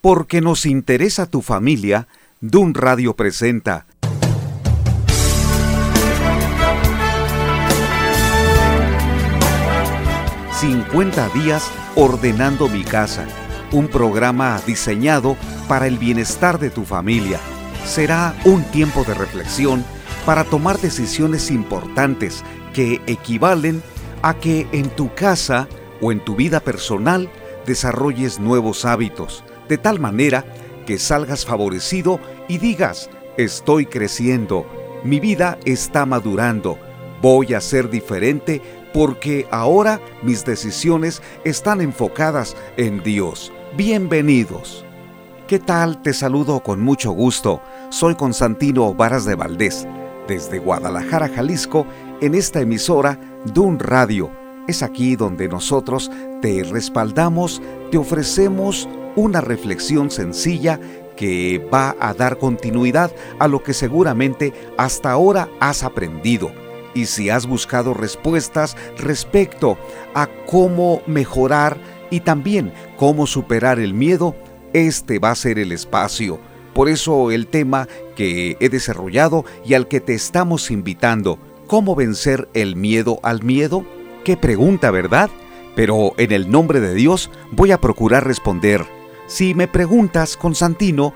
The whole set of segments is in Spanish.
Porque nos interesa tu familia, Dun Radio presenta. 50 días ordenando mi casa, un programa diseñado para el bienestar de tu familia. Será un tiempo de reflexión para tomar decisiones importantes que equivalen a que en tu casa o en tu vida personal desarrolles nuevos hábitos, de tal manera que salgas favorecido y digas, estoy creciendo, mi vida está madurando, voy a ser diferente porque ahora mis decisiones están enfocadas en Dios. Bienvenidos. ¿Qué tal? Te saludo con mucho gusto. Soy Constantino Varas de Valdés, desde Guadalajara, Jalisco, en esta emisora Dun Radio. Es aquí donde nosotros te respaldamos, te ofrecemos una reflexión sencilla que va a dar continuidad a lo que seguramente hasta ahora has aprendido. Y si has buscado respuestas respecto a cómo mejorar y también cómo superar el miedo, este va a ser el espacio. Por eso el tema que he desarrollado y al que te estamos invitando, ¿cómo vencer el miedo al miedo? Qué pregunta, ¿verdad? Pero en el nombre de Dios voy a procurar responder. Si me preguntas, Constantino,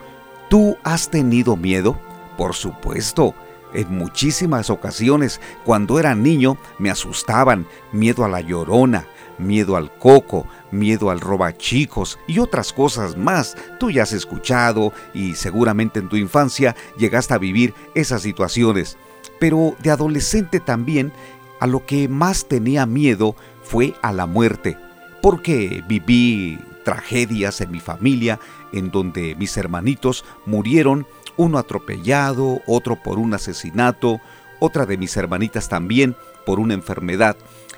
¿tú has tenido miedo? Por supuesto. En muchísimas ocasiones, cuando era niño, me asustaban, miedo a la llorona, miedo al coco, miedo al robachicos y otras cosas más. Tú ya has escuchado y seguramente en tu infancia llegaste a vivir esas situaciones. Pero de adolescente también, a lo que más tenía miedo fue a la muerte, porque viví tragedias en mi familia en donde mis hermanitos murieron, uno atropellado, otro por un asesinato, otra de mis hermanitas también por una enfermedad.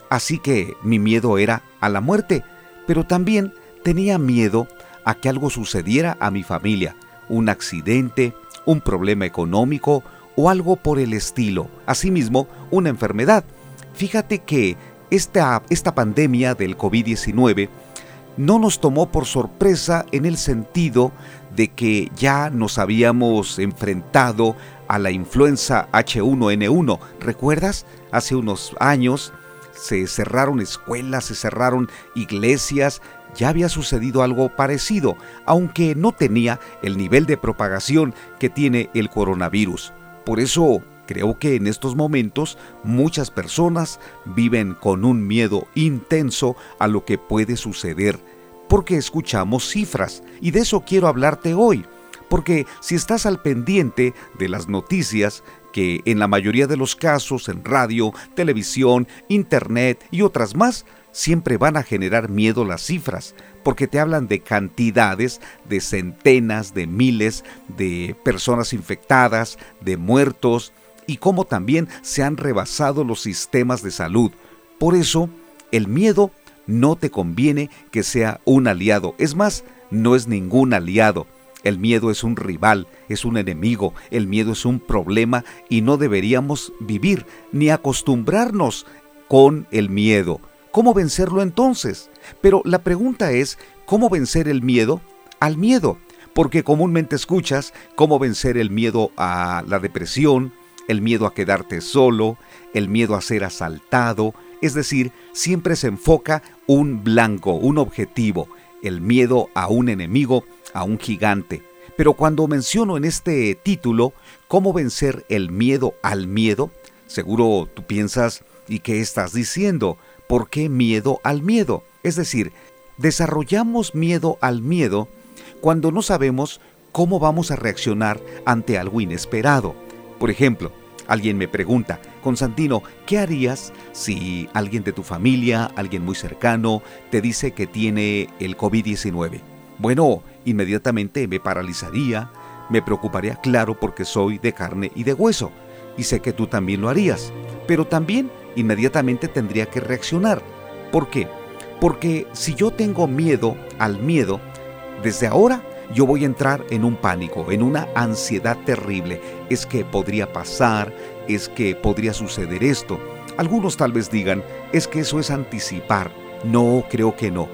Así que mi miedo era a la muerte, pero también tenía miedo a que algo sucediera a mi familia, un accidente, un problema económico o algo por el estilo, asimismo una enfermedad. Fíjate que esta, esta pandemia del COVID-19 no nos tomó por sorpresa en el sentido de que ya nos habíamos enfrentado a la influenza H1N1. ¿Recuerdas? Hace unos años se cerraron escuelas, se cerraron iglesias, ya había sucedido algo parecido, aunque no tenía el nivel de propagación que tiene el coronavirus. Por eso creo que en estos momentos muchas personas viven con un miedo intenso a lo que puede suceder, porque escuchamos cifras, y de eso quiero hablarte hoy, porque si estás al pendiente de las noticias, que en la mayoría de los casos en radio, televisión, internet y otras más, siempre van a generar miedo las cifras, porque te hablan de cantidades, de centenas, de miles de personas infectadas, de muertos, y cómo también se han rebasado los sistemas de salud. Por eso, el miedo no te conviene que sea un aliado. Es más, no es ningún aliado. El miedo es un rival, es un enemigo, el miedo es un problema y no deberíamos vivir ni acostumbrarnos con el miedo. ¿Cómo vencerlo entonces? Pero la pregunta es, ¿cómo vencer el miedo al miedo? Porque comúnmente escuchas cómo vencer el miedo a la depresión, el miedo a quedarte solo, el miedo a ser asaltado, es decir, siempre se enfoca un blanco, un objetivo, el miedo a un enemigo, a un gigante. Pero cuando menciono en este título cómo vencer el miedo al miedo, seguro tú piensas, ¿y qué estás diciendo? ¿Por qué miedo al miedo? Es decir, desarrollamos miedo al miedo cuando no sabemos cómo vamos a reaccionar ante algo inesperado. Por ejemplo, alguien me pregunta, Constantino, ¿qué harías si alguien de tu familia, alguien muy cercano, te dice que tiene el COVID-19? Bueno, inmediatamente me paralizaría, me preocuparía, claro, porque soy de carne y de hueso, y sé que tú también lo harías, pero también inmediatamente tendría que reaccionar. ¿Por qué? Porque si yo tengo miedo al miedo, desde ahora yo voy a entrar en un pánico, en una ansiedad terrible. Es que podría pasar, es que podría suceder esto. Algunos tal vez digan, es que eso es anticipar. No, creo que no.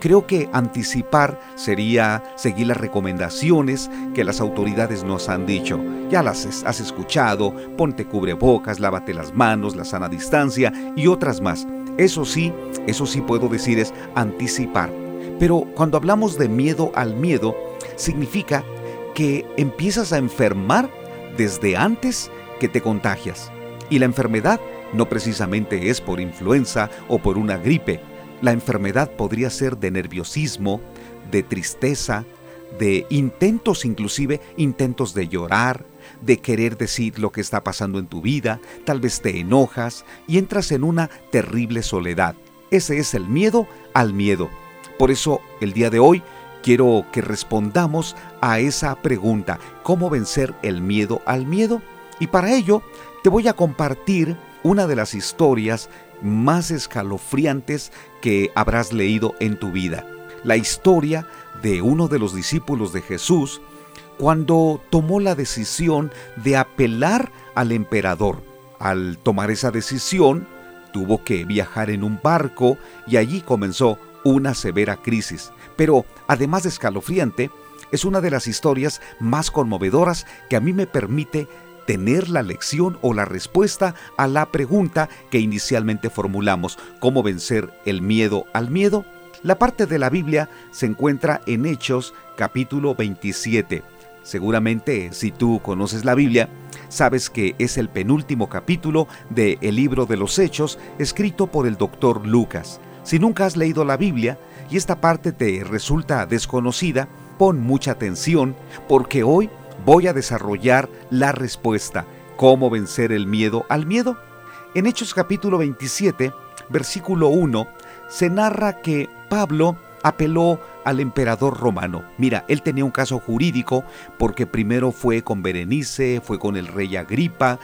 Creo que anticipar sería seguir las recomendaciones que las autoridades nos han dicho. Ya las has escuchado, ponte cubrebocas, lávate las manos, la sana distancia y otras más. Eso sí, eso sí puedo decir es anticipar. Pero cuando hablamos de miedo al miedo, significa que empiezas a enfermar desde antes que te contagias. Y la enfermedad no precisamente es por influenza o por una gripe, la enfermedad podría ser de nerviosismo, de tristeza, de intentos inclusive, intentos de llorar, de querer decir lo que está pasando en tu vida, tal vez te enojas y entras en una terrible soledad. Ese es el miedo al miedo. Por eso el día de hoy quiero que respondamos a esa pregunta, ¿cómo vencer el miedo al miedo? Y para ello te voy a compartir una de las historias más escalofriantes que habrás leído en tu vida. La historia de uno de los discípulos de Jesús cuando tomó la decisión de apelar al emperador. Al tomar esa decisión, tuvo que viajar en un barco y allí comenzó una severa crisis. Pero, además de escalofriante, es una de las historias más conmovedoras que a mí me permite tener la lección o la respuesta a la pregunta que inicialmente formulamos, ¿cómo vencer el miedo al miedo? La parte de la Biblia se encuentra en Hechos capítulo 27. Seguramente si tú conoces la Biblia, sabes que es el penúltimo capítulo del el libro de los Hechos escrito por el doctor Lucas. Si nunca has leído la Biblia y esta parte te resulta desconocida, pon mucha atención porque hoy voy a desarrollar la respuesta, cómo vencer el miedo al miedo. En Hechos capítulo 27, versículo 1, se narra que Pablo apeló al emperador romano. Mira, él tenía un caso jurídico porque primero fue con Berenice, fue con el rey Agripa,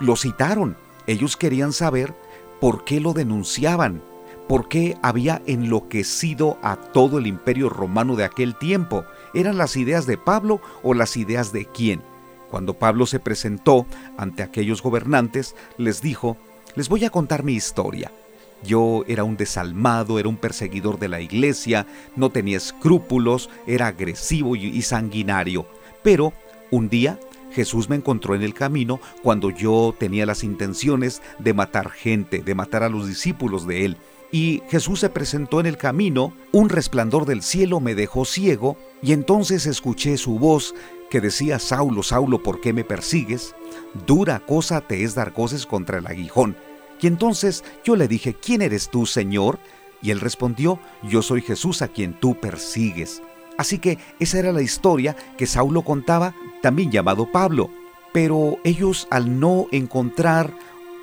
lo citaron. Ellos querían saber por qué lo denunciaban, por qué había enloquecido a todo el imperio romano de aquel tiempo. ¿Eran las ideas de Pablo o las ideas de quién? Cuando Pablo se presentó ante aquellos gobernantes, les dijo, les voy a contar mi historia. Yo era un desalmado, era un perseguidor de la iglesia, no tenía escrúpulos, era agresivo y sanguinario. Pero un día Jesús me encontró en el camino cuando yo tenía las intenciones de matar gente, de matar a los discípulos de él y Jesús se presentó en el camino, un resplandor del cielo me dejó ciego, y entonces escuché su voz que decía, Saulo, Saulo, ¿por qué me persigues? Dura cosa te es dar goces contra el aguijón. Y entonces yo le dije, ¿quién eres tú, Señor? Y él respondió, yo soy Jesús a quien tú persigues. Así que esa era la historia que Saulo contaba, también llamado Pablo. Pero ellos al no encontrar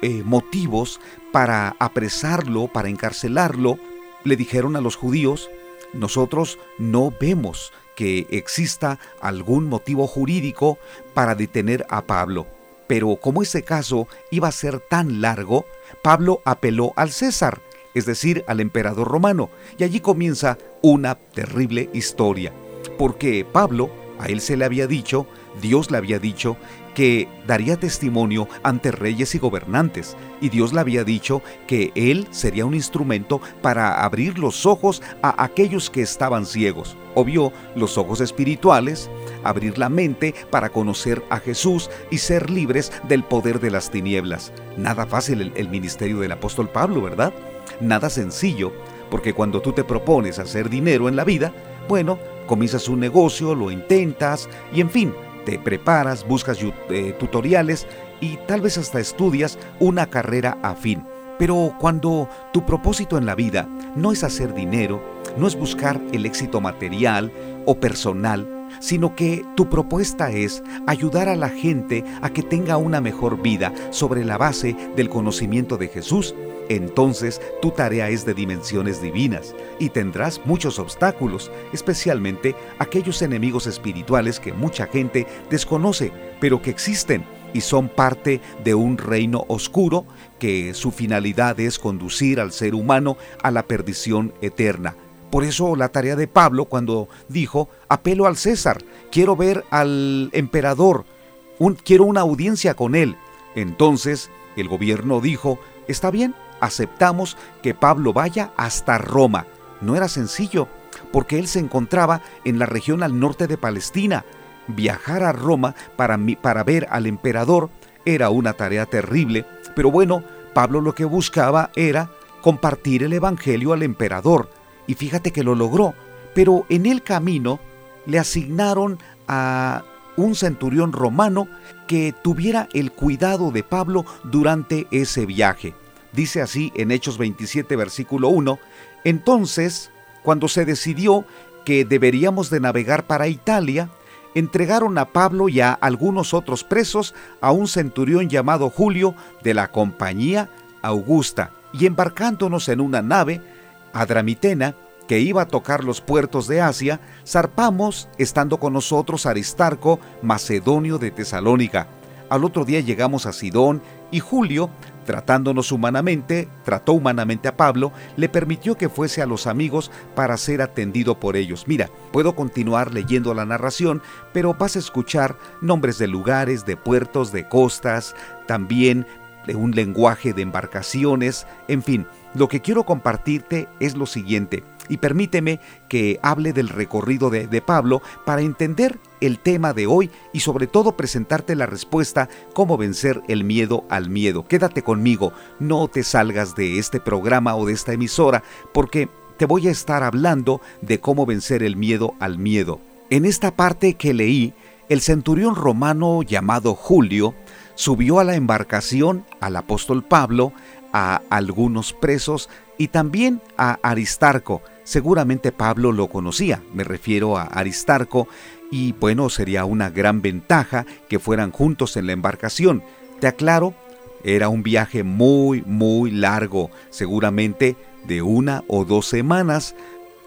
eh, motivos para apresarlo, para encarcelarlo, le dijeron a los judíos, nosotros no vemos que exista algún motivo jurídico para detener a Pablo. Pero como ese caso iba a ser tan largo, Pablo apeló al César, es decir, al emperador romano, y allí comienza una terrible historia, porque Pablo, a él se le había dicho, Dios le había dicho que daría testimonio ante reyes y gobernantes, y Dios le había dicho que él sería un instrumento para abrir los ojos a aquellos que estaban ciegos. Obvio, los ojos espirituales, abrir la mente para conocer a Jesús y ser libres del poder de las tinieblas. Nada fácil el, el ministerio del apóstol Pablo, ¿verdad? Nada sencillo, porque cuando tú te propones hacer dinero en la vida, bueno, comienzas un negocio, lo intentas y en fin, te preparas, buscas eh, tutoriales y tal vez hasta estudias una carrera afín. Pero cuando tu propósito en la vida no es hacer dinero, no es buscar el éxito material o personal, sino que tu propuesta es ayudar a la gente a que tenga una mejor vida sobre la base del conocimiento de Jesús, entonces tu tarea es de dimensiones divinas y tendrás muchos obstáculos, especialmente aquellos enemigos espirituales que mucha gente desconoce, pero que existen y son parte de un reino oscuro que su finalidad es conducir al ser humano a la perdición eterna. Por eso la tarea de Pablo cuando dijo, apelo al César, quiero ver al emperador, quiero una audiencia con él. Entonces el gobierno dijo, está bien, aceptamos que Pablo vaya hasta Roma. no era sencillo, porque él se encontraba en la región al norte de Palestina. Viajar a Roma para, para ver al emperador era una tarea terrible, pero bueno, Pablo lo que buscaba era compartir el Evangelio al emperador, y fíjate que lo logró, pero en el camino le asignaron a un centurión romano que tuviera el cuidado de Pablo durante ese viaje. Dice así en Hechos 27, versículo 1, entonces, cuando se decidió que deberíamos de navegar para Italia, entregaron a Pablo y a algunos otros presos a un centurión llamado Julio de la compañía Augusta, y embarcándonos en una nave, Adramitena, que iba a tocar los puertos de Asia, zarpamos, estando con nosotros Aristarco, macedonio de Tesalónica. Al otro día llegamos a Sidón y Julio, tratándonos humanamente, trató humanamente a Pablo, le permitió que fuese a los amigos para ser atendido por ellos. Mira, puedo continuar leyendo la narración, pero vas a escuchar nombres de lugares, de puertos, de costas, también de un lenguaje de embarcaciones, en fin, lo que quiero compartirte es lo siguiente, y permíteme que hable del recorrido de, Pablo para entender el tema de hoy y sobre todo presentarte la respuesta cómo vencer el miedo al miedo. Quédate conmigo, no te salgas de este programa o de esta emisora porque te voy a estar hablando de cómo vencer el miedo al miedo. En esta parte que leí, el centurión romano llamado Julio subió a la embarcación al apóstol Pablo, a algunos presos y también a Aristarco. Seguramente Pablo lo conocía, me refiero a Aristarco, y bueno, sería una gran ventaja que fueran juntos en la embarcación. Te aclaro, era un viaje muy, muy largo, seguramente de una o dos semanas.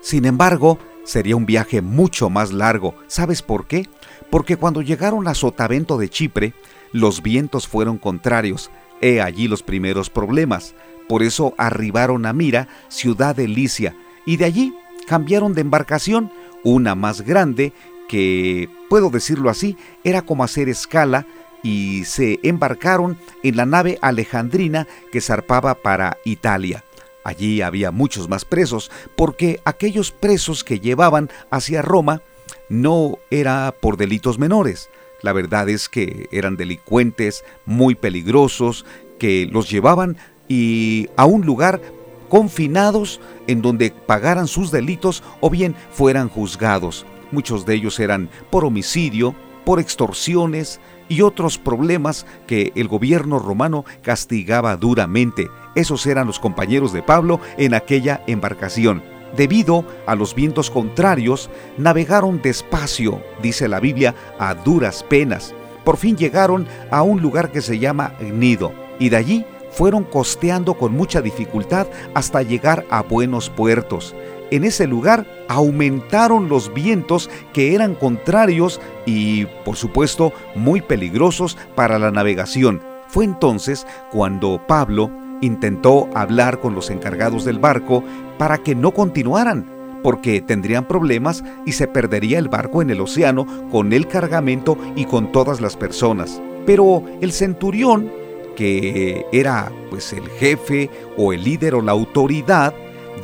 Sin embargo, sería un viaje mucho más largo. ¿Sabes por qué? Porque cuando llegaron a Sotavento de Chipre, los vientos fueron contrarios, He allí los primeros problemas. Por eso arribaron a Mira, ciudad de Licia, y de allí cambiaron de embarcación, una más grande, que, puedo decirlo así, era como hacer escala, y se embarcaron en la nave alejandrina que zarpaba para Italia. Allí había muchos más presos, porque aquellos presos que llevaban hacia Roma no era por delitos menores, la verdad es que eran delincuentes muy peligrosos que los llevaban y a un lugar confinados en donde pagaran sus delitos o bien fueran juzgados. Muchos de ellos eran por homicidio, por extorsiones y otros problemas que el gobierno romano castigaba duramente. Esos eran los compañeros de Pablo en aquella embarcación. Debido a los vientos contrarios, navegaron despacio, dice la Biblia, a duras penas. Por fin llegaron a un lugar que se llama Nido, y de allí fueron costeando con mucha dificultad hasta llegar a buenos puertos. En ese lugar aumentaron los vientos que eran contrarios y, por supuesto, muy peligrosos para la navegación. Fue entonces cuando Pablo intentó hablar con los encargados del barco para que no continuaran, porque tendrían problemas y se perdería el barco en el océano con el cargamento y con todas las personas. Pero el centurión, que era pues el jefe o el líder o la autoridad,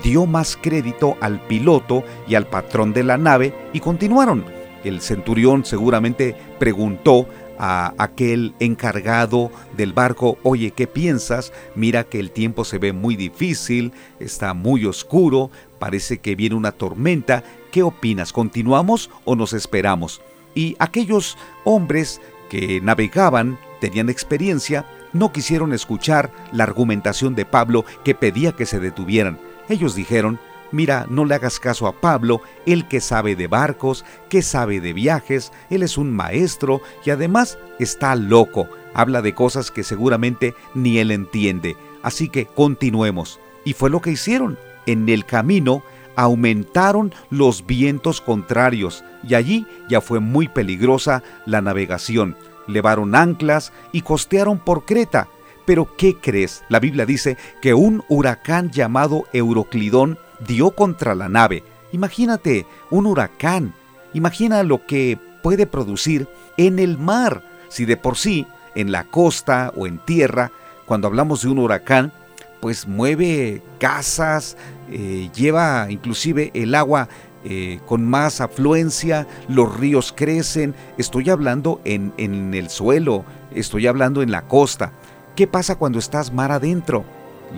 dio más crédito al piloto y al patrón de la nave y continuaron. El centurión seguramente preguntó a aquel encargado del barco, oye, ¿qué piensas? Mira que el tiempo se ve muy difícil, está muy oscuro, parece que viene una tormenta, ¿qué opinas? ¿Continuamos o nos esperamos? Y aquellos hombres que navegaban, tenían experiencia, no quisieron escuchar la argumentación de Pablo que pedía que se detuvieran. Ellos dijeron, Mira, no le hagas caso a Pablo, él que sabe de barcos, que sabe de viajes, él es un maestro y además está loco, habla de cosas que seguramente ni él entiende. Así que continuemos. Y fue lo que hicieron. En el camino aumentaron los vientos contrarios y allí ya fue muy peligrosa la navegación. Levaron anclas y costearon por Creta. Pero ¿qué crees? La Biblia dice que un huracán llamado Euroclidón dio contra la nave. Imagínate un huracán. Imagina lo que puede producir en el mar. Si de por sí, en la costa o en tierra, cuando hablamos de un huracán, pues mueve casas, eh, lleva inclusive el agua eh, con más afluencia, los ríos crecen, estoy hablando en, en el suelo, estoy hablando en la costa. ¿Qué pasa cuando estás mar adentro?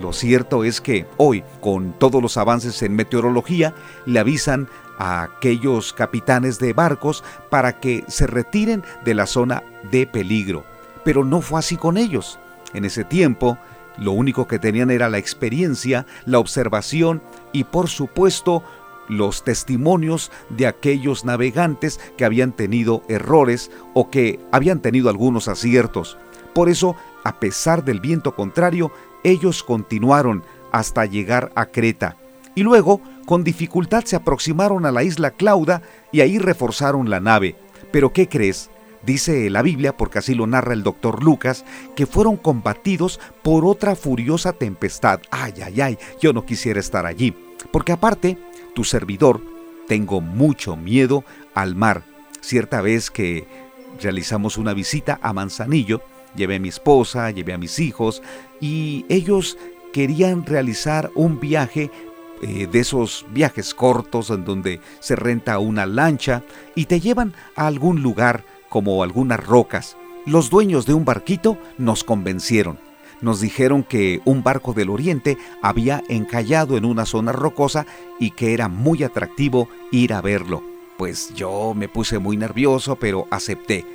Lo cierto es que hoy, con todos los avances en meteorología, le avisan a aquellos capitanes de barcos para que se retiren de la zona de peligro. Pero no fue así con ellos. En ese tiempo, lo único que tenían era la experiencia, la observación y por supuesto los testimonios de aquellos navegantes que habían tenido errores o que habían tenido algunos aciertos. Por eso, a pesar del viento contrario, ellos continuaron hasta llegar a Creta y luego, con dificultad, se aproximaron a la isla Clauda y ahí reforzaron la nave. Pero ¿qué crees? Dice la Biblia, porque así lo narra el doctor Lucas, que fueron combatidos por otra furiosa tempestad. Ay, ay, ay, yo no quisiera estar allí. Porque aparte, tu servidor, tengo mucho miedo al mar. Cierta vez que realizamos una visita a Manzanillo, llevé a mi esposa, llevé a mis hijos, y ellos querían realizar un viaje eh, de esos viajes cortos en donde se renta una lancha y te llevan a algún lugar como algunas rocas. Los dueños de un barquito nos convencieron. Nos dijeron que un barco del oriente había encallado en una zona rocosa y que era muy atractivo ir a verlo. Pues yo me puse muy nervioso, pero acepté.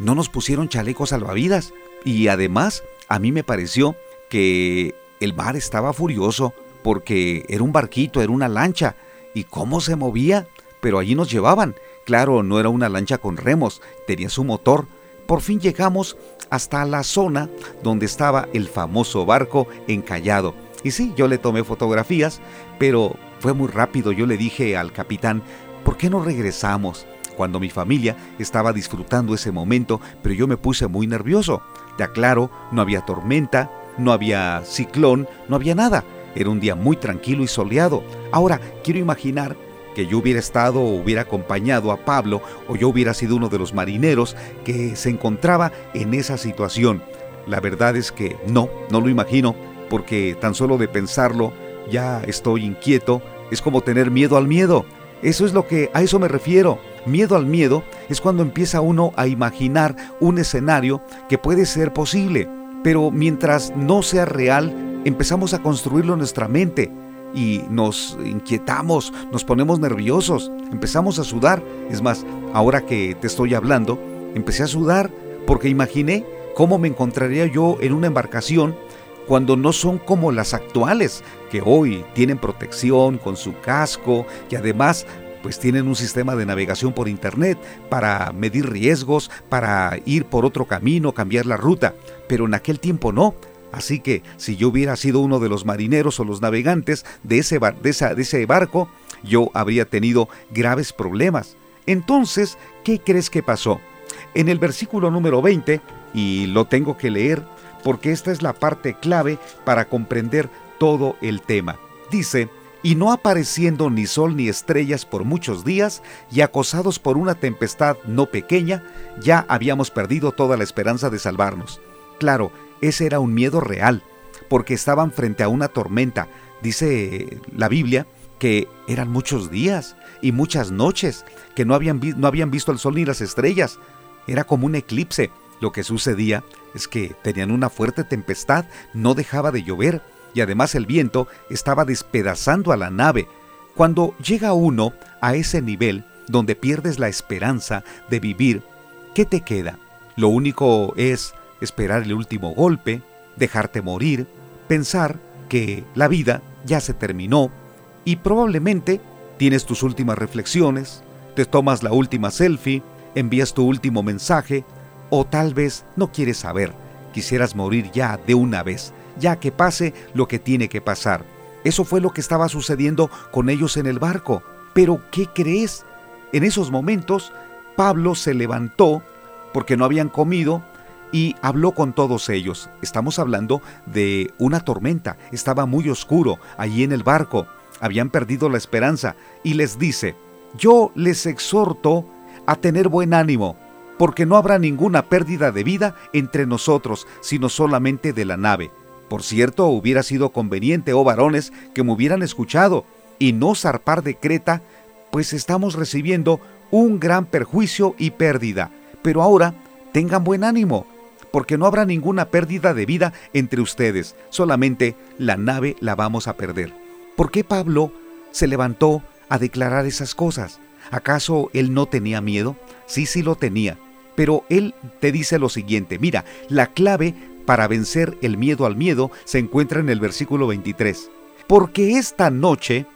No nos pusieron chalecos salvavidas y además a mí me pareció que el mar estaba furioso porque era un barquito, era una lancha. ¿Y cómo se movía? Pero allí nos llevaban. Claro, no era una lancha con remos, tenía su motor. Por fin llegamos hasta la zona donde estaba el famoso barco encallado. Y sí, yo le tomé fotografías, pero fue muy rápido. Yo le dije al capitán, ¿por qué no regresamos? Cuando mi familia estaba disfrutando ese momento, pero yo me puse muy nervioso. Te aclaro, no había tormenta, no había ciclón, no había nada. Era un día muy tranquilo y soleado. Ahora, quiero imaginar que yo hubiera estado o hubiera acompañado a Pablo o yo hubiera sido uno de los marineros que se encontraba en esa situación. La verdad es que no, no lo imagino, porque tan solo de pensarlo ya estoy inquieto, es como tener miedo al miedo. Eso es lo que a eso me refiero. Miedo al miedo es cuando empieza uno a imaginar un escenario que puede ser posible. Pero mientras no sea real, empezamos a construirlo en nuestra mente y nos inquietamos, nos ponemos nerviosos, empezamos a sudar. Es más, ahora que te estoy hablando, empecé a sudar porque imaginé cómo me encontraría yo en una embarcación cuando no son como las actuales, que hoy tienen protección con su casco y además pues tienen un sistema de navegación por internet para medir riesgos, para ir por otro camino, cambiar la ruta, pero en aquel tiempo no. Así que si yo hubiera sido uno de los marineros o los navegantes de ese, de, ese barco, yo habría tenido graves problemas. Entonces, ¿qué crees que pasó? En el versículo número 20, y lo tengo que leer porque esta es la parte clave para comprender todo el tema. Dice, y no apareciendo ni sol ni estrellas por muchos días, y acosados por una tempestad no pequeña, ya habíamos perdido toda la esperanza de salvarnos. Claro, ese era un miedo real, porque estaban frente a una tormenta. Dice la Biblia que eran muchos días y muchas noches, que no habían, no habían visto el sol ni las estrellas. Era como un eclipse. Lo que sucedía es que tenían una fuerte tempestad, no dejaba de llover, y además el viento estaba despedazando a la nave. Cuando llega uno a ese nivel donde pierdes la esperanza de vivir, ¿qué te queda? Lo único es esperar el último golpe, dejarte morir, pensar que la vida ya se terminó y probablemente tienes tus últimas reflexiones, te tomas la última selfie, envías tu último mensaje o tal vez no quieres saber, quisieras morir ya de una vez ya que pase lo que tiene que pasar. Eso fue lo que estaba sucediendo con ellos en el barco. Pero, ¿qué crees? En esos momentos, Pablo se levantó porque no habían comido y habló con todos ellos. Estamos hablando de una tormenta, estaba muy oscuro allí en el barco, habían perdido la esperanza y les dice, yo les exhorto a tener buen ánimo, porque no habrá ninguna pérdida de vida entre nosotros, sino solamente de la nave Por cierto, hubiera sido conveniente, oh varones, que me hubieran escuchado y no zarpar de Creta, pues estamos recibiendo un gran perjuicio y pérdida. Pero ahora tengan buen ánimo, porque no habrá ninguna pérdida de vida entre ustedes, solamente la nave la vamos a perder. ¿Por qué Pablo se levantó a declarar esas cosas? ¿Acaso él no tenía miedo? Sí, sí lo tenía. Pero él te dice lo siguiente, mira, la clave para vencer el miedo al miedo se encuentra en el versículo 23. Porque esta noche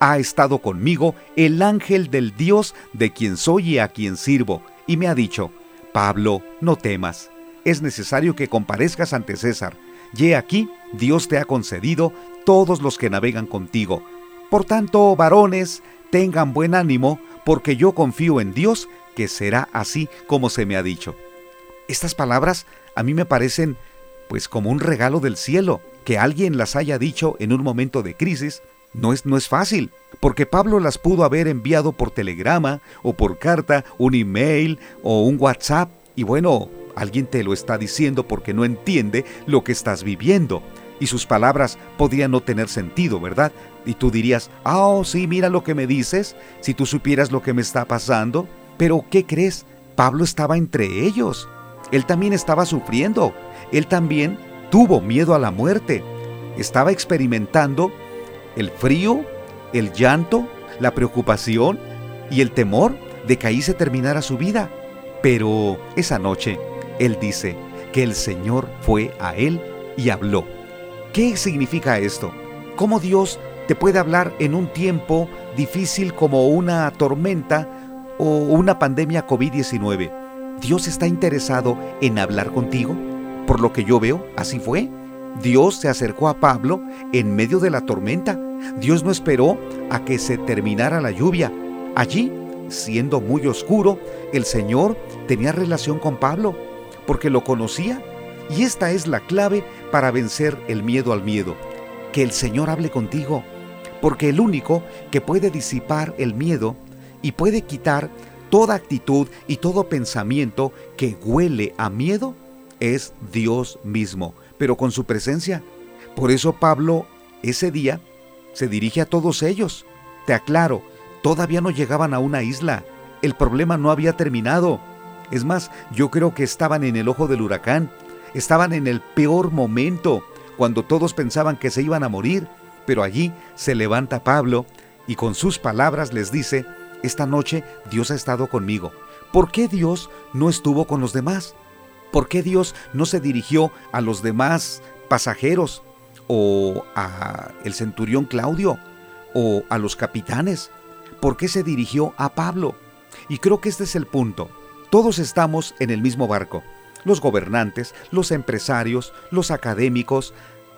ha estado conmigo el ángel del Dios de quien soy y a quien sirvo, y me ha dicho, Pablo, no temas, es necesario que comparezcas ante César. Y aquí, Dios te ha concedido todos los que navegan contigo. Por tanto, varones, tengan buen ánimo, porque yo confío en Dios que será así como se me ha dicho. Estas palabras a mí me parecen pues como un regalo del cielo, que alguien las haya dicho en un momento de crisis, no es, no es fácil, porque Pablo las pudo haber enviado por telegrama o por carta, un email o un WhatsApp, y bueno, alguien te lo está diciendo porque no entiende lo que estás viviendo. Y sus palabras podrían no tener sentido, ¿verdad? Y tú dirías, ah, oh, sí, mira lo que me dices, si tú supieras lo que me está pasando. Pero, ¿qué crees? Pablo estaba entre ellos. Él también estaba sufriendo. Él también tuvo miedo a la muerte. Estaba experimentando el frío, el llanto, la preocupación y el temor de que ahí se terminara su vida. Pero esa noche, él dice que el Señor fue a él y habló. ¿Qué significa esto? ¿Cómo Dios te puede hablar en un tiempo difícil como una tormenta o una pandemia COVID-19. ¿Dios está interesado en hablar contigo? Por lo que yo veo, así fue. Dios se acercó a Pablo en medio de la tormenta. Dios no esperó a que se terminara la lluvia. Allí, siendo muy oscuro, el Señor tenía relación con Pablo, porque lo conocía. Y esta es la clave para vencer el miedo al miedo. Que el Señor hable contigo, porque el único que puede disipar el miedo y puede quitar toda actitud y todo pensamiento que huele a miedo es Dios mismo, pero con su presencia. Por eso Pablo ese día se dirige a todos ellos. Te aclaro, todavía no llegaban a una isla. El problema no había terminado. Es más, yo creo que estaban en el ojo del huracán. Estaban en el peor momento, cuando todos pensaban que se iban a morir. Pero allí se levanta Pablo y con sus palabras les dice, esta noche Dios ha estado conmigo. ¿Por qué Dios no estuvo con los demás? ¿Por qué Dios no se dirigió a los demás pasajeros o a el centurión Claudio o a los capitanes? ¿Por qué se dirigió a Pablo? Y creo que este es el punto. Todos estamos en el mismo barco. Los gobernantes, los empresarios, los académicos,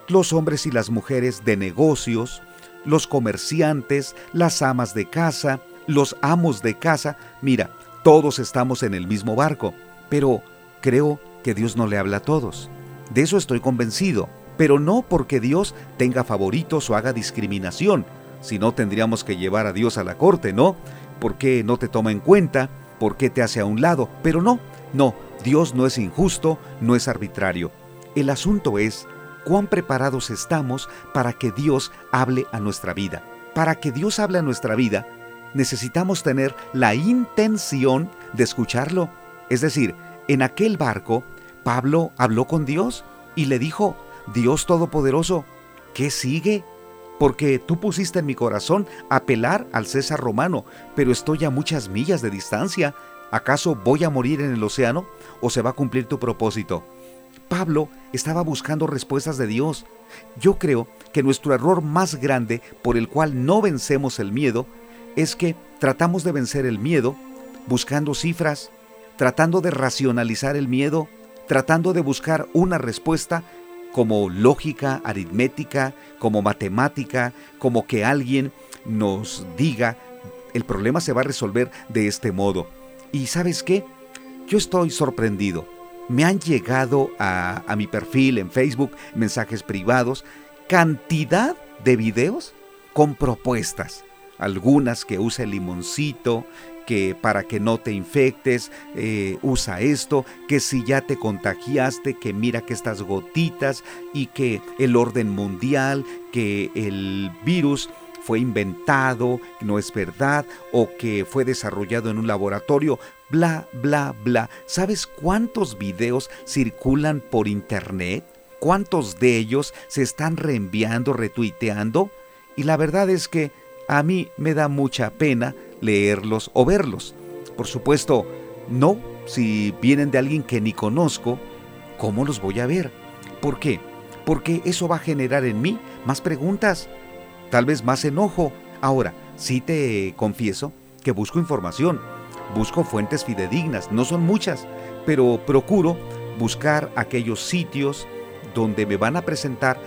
los hombres y las mujeres de negocios, los comerciantes, las amas de casa, los amos de casa, mira, todos estamos en el mismo barco, pero creo que Dios no le habla a todos. De eso estoy convencido, pero no porque Dios tenga favoritos o haga discriminación, si no tendríamos que llevar a Dios a la corte, ¿no? ¿Por qué no te toma en cuenta? ¿Por qué te hace a un lado? Pero no, no, Dios no es injusto, no es arbitrario. El asunto es cuán preparados estamos para que Dios hable a nuestra vida. Para que Dios hable a nuestra vida, necesitamos tener la intención de escucharlo. Es decir, en aquel barco, Pablo habló con Dios y le dijo, Dios Todopoderoso, ¿qué sigue? Porque tú pusiste en mi corazón apelar al César romano, pero estoy a muchas millas de distancia. ¿Acaso voy a morir en el océano o se va a cumplir tu propósito? Pablo estaba buscando respuestas de Dios. Yo creo que nuestro error más grande por el cual no vencemos el miedo es que tratamos de vencer el miedo buscando cifras, tratando de racionalizar el miedo, tratando de buscar una respuesta como lógica, aritmética, como matemática, como que alguien nos diga, el problema se va a resolver de este modo. Y sabes qué? Yo estoy sorprendido. Me han llegado a, a mi perfil en Facebook mensajes privados, cantidad de videos con propuestas algunas que usa el limoncito, que para que no te infectes, eh, usa esto, que si ya te contagiaste, que mira que estas gotitas y que el orden mundial, que el virus fue inventado, no es verdad, o que fue desarrollado en un laboratorio, bla, bla, bla. ¿Sabes cuántos videos circulan por internet? ¿Cuántos de ellos se están reenviando, retuiteando? Y la verdad es que a mí me da mucha pena leerlos o verlos. Por supuesto, no, si vienen de alguien que ni conozco, ¿cómo los voy a ver? ¿Por qué? Porque eso va a generar en mí más preguntas, tal vez más enojo. Ahora, sí te confieso que busco información, busco fuentes fidedignas, no son muchas, pero procuro buscar aquellos sitios donde me van a presentar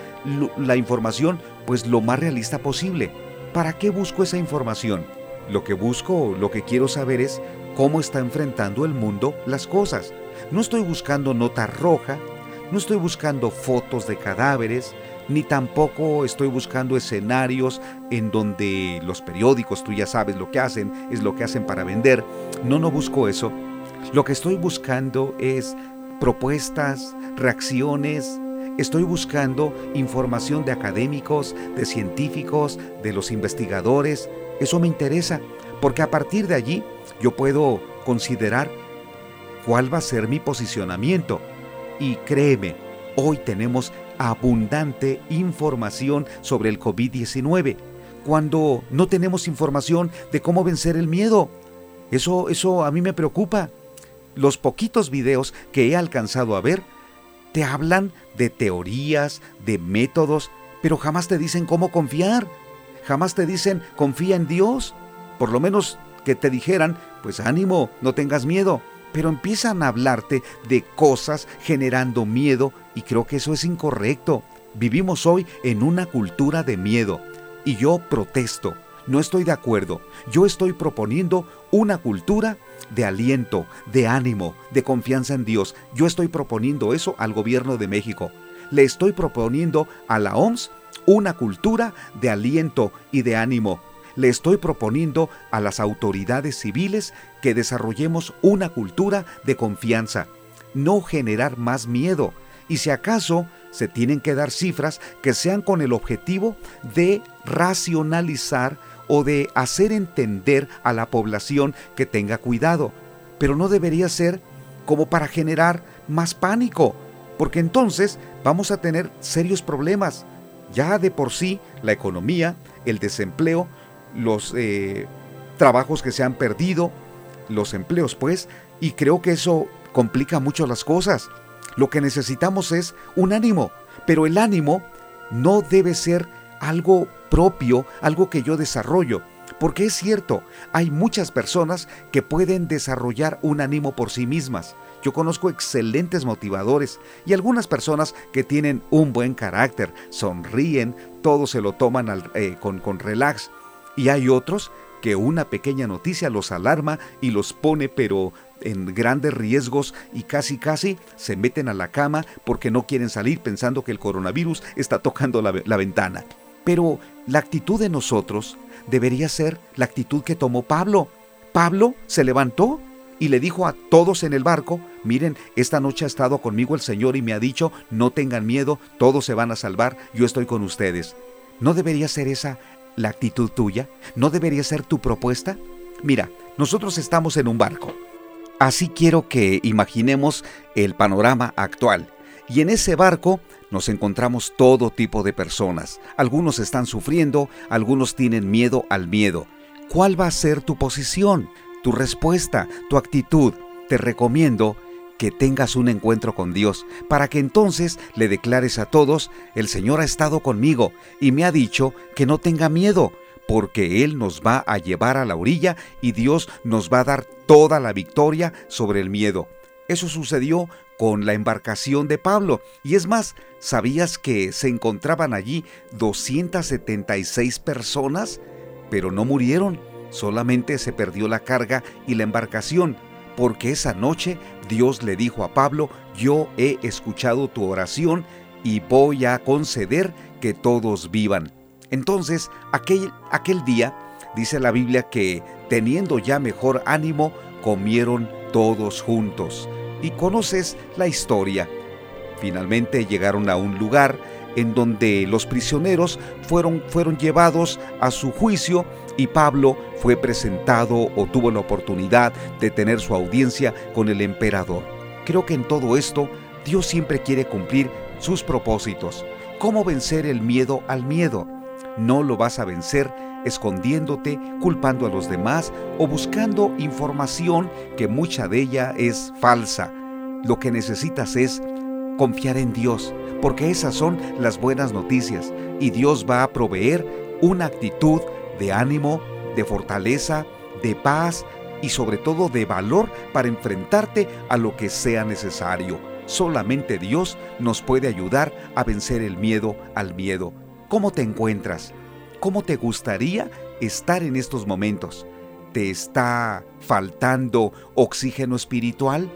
la información pues lo más realista posible. ¿Para qué busco esa información? Lo que busco, lo que quiero saber es cómo está enfrentando el mundo las cosas. No estoy buscando nota roja, no estoy buscando fotos de cadáveres, ni tampoco estoy buscando escenarios en donde los periódicos, tú ya sabes lo que hacen, es lo que hacen para vender. No, no busco eso. Lo que estoy buscando es propuestas, reacciones, Estoy buscando información de académicos, de científicos, de los investigadores. Eso me interesa, porque a partir de allí yo puedo considerar cuál va a ser mi posicionamiento. Y créeme, hoy tenemos abundante información sobre el COVID-19, cuando no tenemos información de cómo vencer el miedo. Eso, eso a mí me preocupa. Los poquitos videos que he alcanzado a ver te hablan de teorías, de métodos, pero jamás te dicen cómo confiar. Jamás te dicen confía en Dios. Por lo menos que te dijeran, pues ánimo, no tengas miedo. Pero empiezan a hablarte de cosas generando miedo y creo que eso es incorrecto. Vivimos hoy en una cultura de miedo y yo protesto. No estoy de acuerdo. Yo estoy proponiendo una cultura de aliento, de ánimo, de confianza en Dios. Yo estoy proponiendo eso al gobierno de México. Le estoy proponiendo a la OMS una cultura de aliento y de ánimo. Le estoy proponiendo a las autoridades civiles que desarrollemos una cultura de confianza, no generar más miedo. Y si acaso se tienen que dar cifras que sean con el objetivo de racionalizar o de hacer entender a la población que tenga cuidado, pero no debería ser como para generar más pánico, porque entonces vamos a tener serios problemas. Ya de por sí la economía, el desempleo, los eh, trabajos que se han perdido, los empleos pues, y creo que eso complica mucho las cosas. Lo que necesitamos es un ánimo, pero el ánimo no debe ser algo propio, algo que yo desarrollo. Porque es cierto, hay muchas personas que pueden desarrollar un ánimo por sí mismas. Yo conozco excelentes motivadores y algunas personas que tienen un buen carácter, sonríen, todo se lo toman eh, con, con relax. Y hay otros que una pequeña noticia los alarma y los pone pero en grandes riesgos y casi casi se meten a la cama porque no quieren salir pensando que el coronavirus está tocando la, la ventana. Pero la actitud de nosotros debería ser la actitud que tomó Pablo. Pablo se levantó y le dijo a todos en el barco, miren, esta noche ha estado conmigo el Señor y me ha dicho, no tengan miedo, todos se van a salvar, yo estoy con ustedes. ¿No debería ser esa la actitud tuya? ¿No debería ser tu propuesta? Mira, nosotros estamos en un barco. Así quiero que imaginemos el panorama actual. Y en ese barco nos encontramos todo tipo de personas. Algunos están sufriendo, algunos tienen miedo al miedo. ¿Cuál va a ser tu posición, tu respuesta, tu actitud? Te recomiendo que tengas un encuentro con Dios, para que entonces le declares a todos, el Señor ha estado conmigo y me ha dicho que no tenga miedo, porque Él nos va a llevar a la orilla y Dios nos va a dar toda la victoria sobre el miedo. Eso sucedió con la embarcación de Pablo. Y es más, ¿sabías que se encontraban allí 276 personas? Pero no murieron, solamente se perdió la carga y la embarcación, porque esa noche Dios le dijo a Pablo, yo he escuchado tu oración y voy a conceder que todos vivan. Entonces, aquel, aquel día, Dice la Biblia que teniendo ya mejor ánimo, comieron todos juntos. Y conoces la historia. Finalmente llegaron a un lugar en donde los prisioneros fueron, fueron llevados a su juicio y Pablo fue presentado o tuvo la oportunidad de tener su audiencia con el emperador. Creo que en todo esto Dios siempre quiere cumplir sus propósitos. ¿Cómo vencer el miedo al miedo? No lo vas a vencer escondiéndote, culpando a los demás o buscando información que mucha de ella es falsa. Lo que necesitas es confiar en Dios, porque esas son las buenas noticias y Dios va a proveer una actitud de ánimo, de fortaleza, de paz y sobre todo de valor para enfrentarte a lo que sea necesario. Solamente Dios nos puede ayudar a vencer el miedo al miedo. ¿Cómo te encuentras? ¿Cómo te gustaría estar en estos momentos? ¿Te está faltando oxígeno espiritual?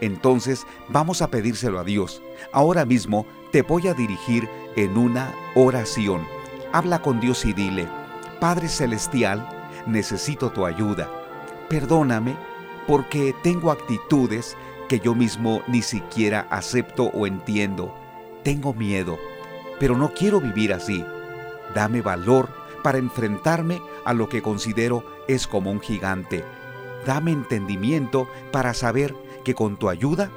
Entonces vamos a pedírselo a Dios. Ahora mismo te voy a dirigir en una oración. Habla con Dios y dile, Padre Celestial, necesito tu ayuda. Perdóname porque tengo actitudes que yo mismo ni siquiera acepto o entiendo. Tengo miedo, pero no quiero vivir así. Dame valor para enfrentarme a lo que considero es como un gigante. Dame entendimiento para saber que con tu ayuda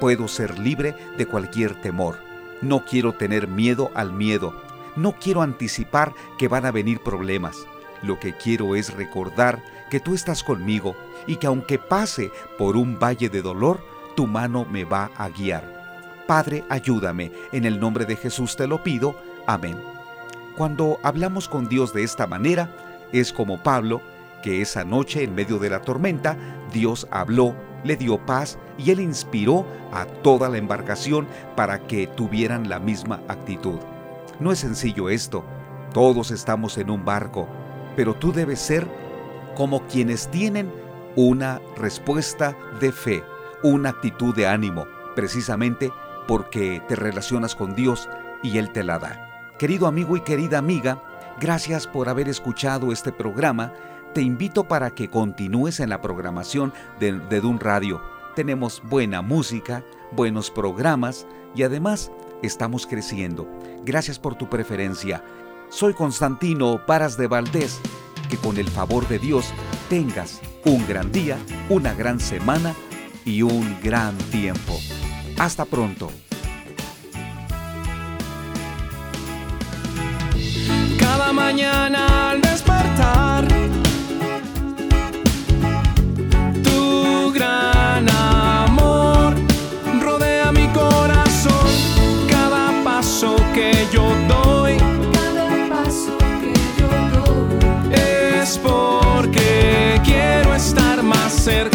puedo ser libre de cualquier temor. No quiero tener miedo al miedo. No quiero anticipar que van a venir problemas. Lo que quiero es recordar que tú estás conmigo y que aunque pase por un valle de dolor, tu mano me va a guiar. Padre, ayúdame. En el nombre de Jesús te lo pido. Amén. Cuando hablamos con Dios de esta manera, es como Pablo, que esa noche en medio de la tormenta, Dios habló, le dio paz y él inspiró a toda la embarcación para que tuvieran la misma actitud. No es sencillo esto, todos estamos en un barco, pero tú debes ser como quienes tienen una respuesta de fe, una actitud de ánimo, precisamente porque te relacionas con Dios y Él te la da. Querido amigo y querida amiga, gracias por haber escuchado este programa. Te invito para que continúes en la programación de, de Dun Radio. Tenemos buena música, buenos programas y además estamos creciendo. Gracias por tu preferencia. Soy Constantino Paras de Valdés. Que con el favor de Dios tengas un gran día, una gran semana y un gran tiempo. Hasta pronto. Cada mañana ser